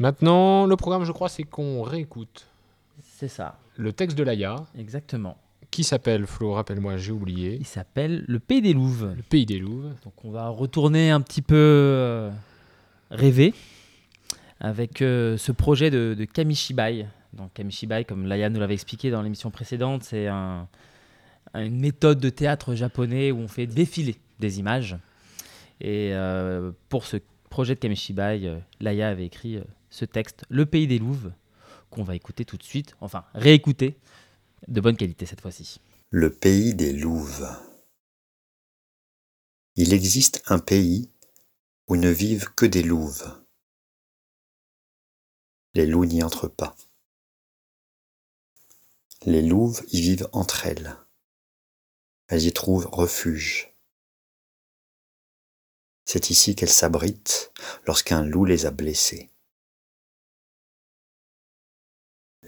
Maintenant, le programme, je crois, c'est qu'on réécoute C'est ça, le texte de Laïa, exactement. qui s'appelle, Flo, rappelle-moi, j'ai oublié, Il s'appelle Le Pays des Louves. Le Pays des Louves. Donc on va retourner un petit peu euh, rêver avec euh, ce projet de, de Kamishibai. Donc Kamishibai, comme Laia nous l'avait expliqué dans l'émission précédente, c'est un- une méthode de théâtre japonais où on fait défiler des images. Et euh, pour ce projet de Kamishibai, Laia avait écrit ce texte, Le Pays des Louves, qu'on va écouter tout de suite, enfin réécouter, de bonne qualité cette fois-ci. Le pays des louves. Il existe un pays où ne vivent que des louves. Les loups n'y entrent pas. Les louves y vivent entre elles. Elles y trouvent refuge. C'est ici qu'elles s'abritent lorsqu'un loup les a blessées.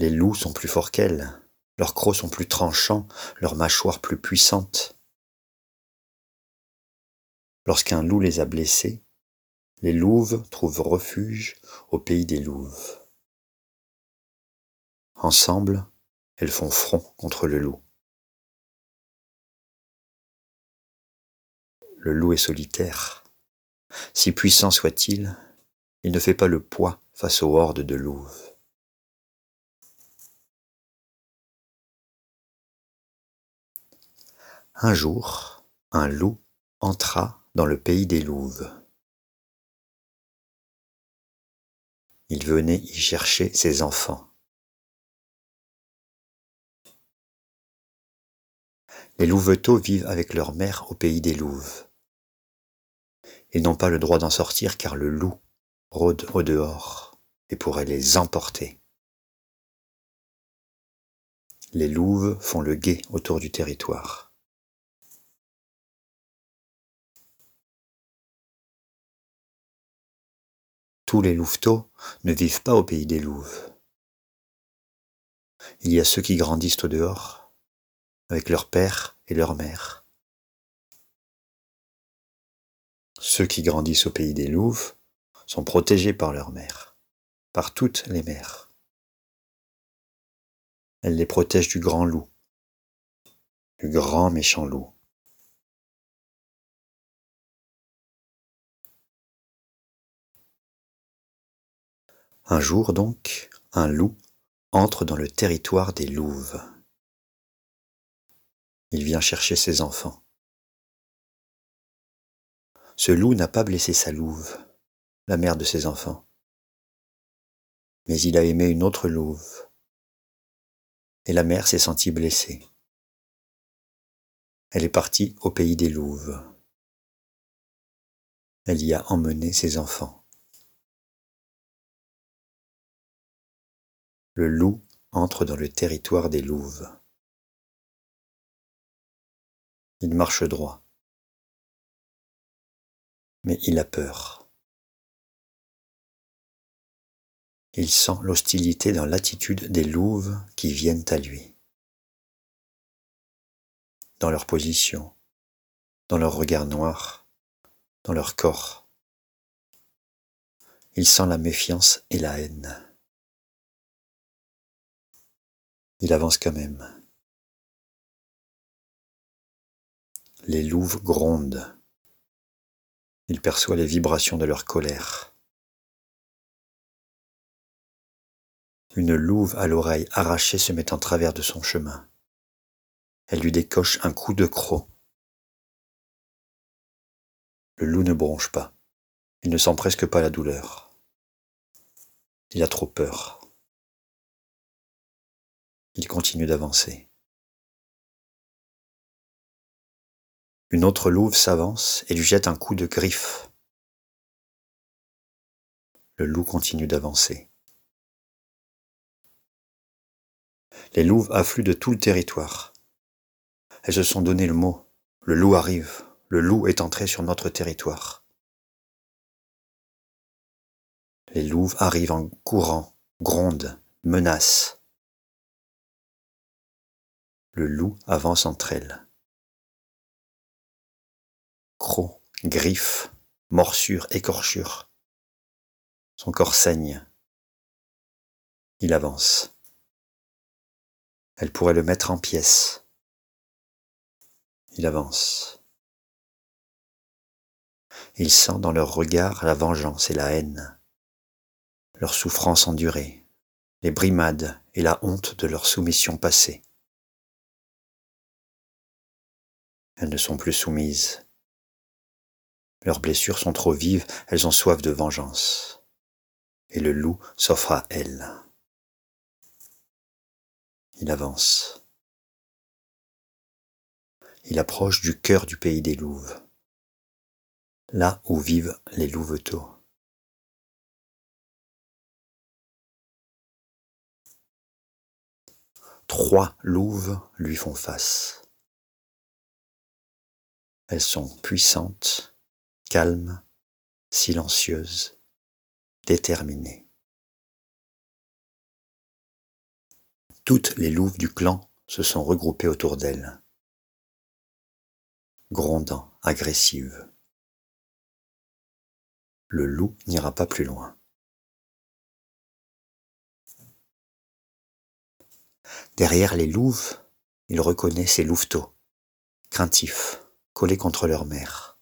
Les loups sont plus forts qu'elles. Leurs crocs sont plus tranchants, leurs mâchoires plus puissantes. Lorsqu'un loup les a blessées, les louves trouvent refuge au pays des louves. Ensemble, elles font front contre le loup. Le loup est solitaire. Si puissant soit-il, il ne fait pas le poids face aux hordes de louves. Un jour, un loup entra dans le pays des louves. Il venait y chercher ses enfants. Les louveteaux vivent avec leur mère au pays des louves. Ils n'ont pas le droit d'en sortir car le loup rôde au dehors et pourrait les emporter. Les louves font le guet autour du territoire. Tous les louveteaux ne vivent pas au pays des louves. Il y a ceux qui grandissent au dehors, avec leur père et leur mère. Ceux qui grandissent au pays des louves sont protégés par leur mère, par toutes les mères. Elle les protège du grand loup, du grand méchant loup. Un jour donc, un loup entre dans le territoire des louves. Il vient chercher ses enfants. Ce loup n'a pas blessé sa louve, la mère de ses enfants. Mais il a aimé une autre louve. Et la mère s'est sentie blessée. Elle est partie au pays des louves. Elle y a emmené ses enfants. Le loup entre dans le territoire des louves. Il marche droit. Mais il a peur. Il sent l'hostilité dans l'attitude des louves qui viennent à lui. Dans leur position, dans leur regard noir, dans leur corps. Il sent la méfiance et la haine. Il avance quand même. Les louves grondent. Il perçoit les vibrations de leur colère. Une louve à l'oreille arrachée se met en travers de son chemin. Elle lui décoche un coup de croc. Le loup ne bronche pas. Il ne sent presque pas la douleur. Il a trop peur. Il continue d'avancer. Une autre louve s'avance et lui jette un coup de griffe. Le loup continue d'avancer. Les louves affluent de tout le territoire. Elles se sont donné le mot. Le loup arrive. Le loup est entré sur notre territoire. Les louves arrivent en courant, grondent, menacent. Le loup avance entre elles. Crocs, griffes, morsures, écorchures. Son corps saigne. Il avance. Elle pourrait le mettre en pièces. Il avance. Il sent dans leur regard la vengeance et la haine, leur souffrance endurée, les brimades et la honte de leur soumission passée. Elles ne sont plus soumises. Leurs blessures sont trop vives, elles ont soif de vengeance. Et le loup s'offre à elles. Il avance. Il approche du cœur du pays des louves, là où vivent les louveteaux. Trois louves lui font face. Elles sont puissantes, calmes, silencieuses, déterminées. Toutes les louves du clan se sont regroupées autour d'elle, grondant, agressives. Le loup n'ira pas plus loin. Derrière les louves, il reconnaît ses louveteaux, craintifs, collés contre leur mère.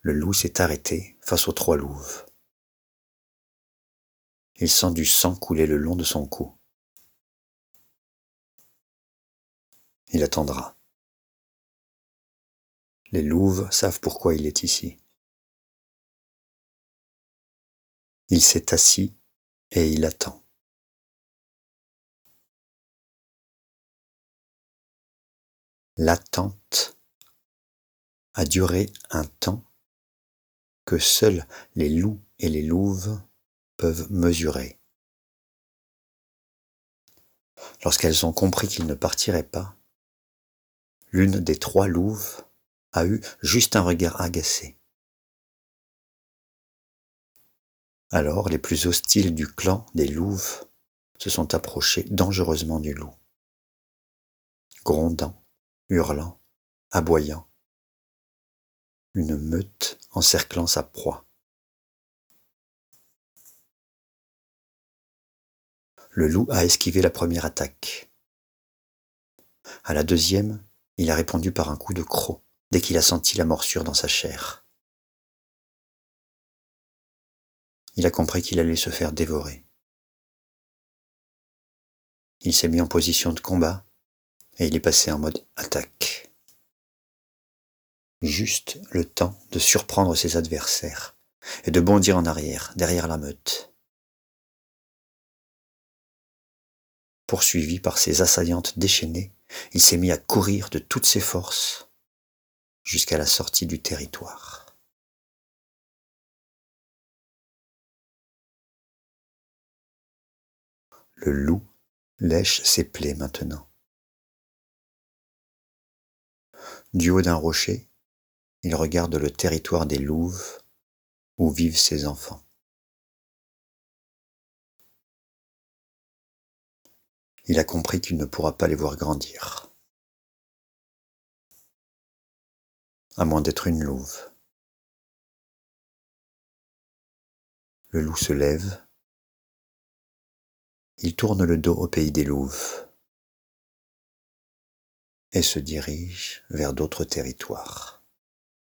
Le loup s'est arrêté face aux trois louves. Il sent du sang couler le long de son cou. Il attendra. Les louves savent pourquoi il est ici. Il s'est assis et il attend. L'attente a duré un temps que seuls les loups et les louves peuvent mesurer. Lorsqu'elles ont compris qu'il ne partirait pas, l'une des trois louves a eu juste un regard agacé. Alors les plus hostiles du clan des louves se sont approchés dangereusement du loup, grondant, hurlant, aboyant, une meute encerclant sa proie. Le loup a esquivé la première attaque. À la deuxième, il a répondu par un coup de croc dès qu'il a senti la morsure dans sa chair. il a compris qu'il allait se faire dévorer. Il s'est mis en position de combat et il est passé en mode attaque. Juste le temps de surprendre ses adversaires et de bondir en arrière, derrière la meute. Poursuivi par ses assaillantes déchaînées, il s'est mis à courir de toutes ses forces jusqu'à la sortie du territoire. Le loup lèche ses plaies maintenant. Du haut d'un rocher, il regarde le territoire des louves où vivent ses enfants. Il a compris qu'il ne pourra pas les voir grandir, à moins d'être une louve. Le loup se lève il tourne le dos au pays des louves et se dirige vers d'autres territoires.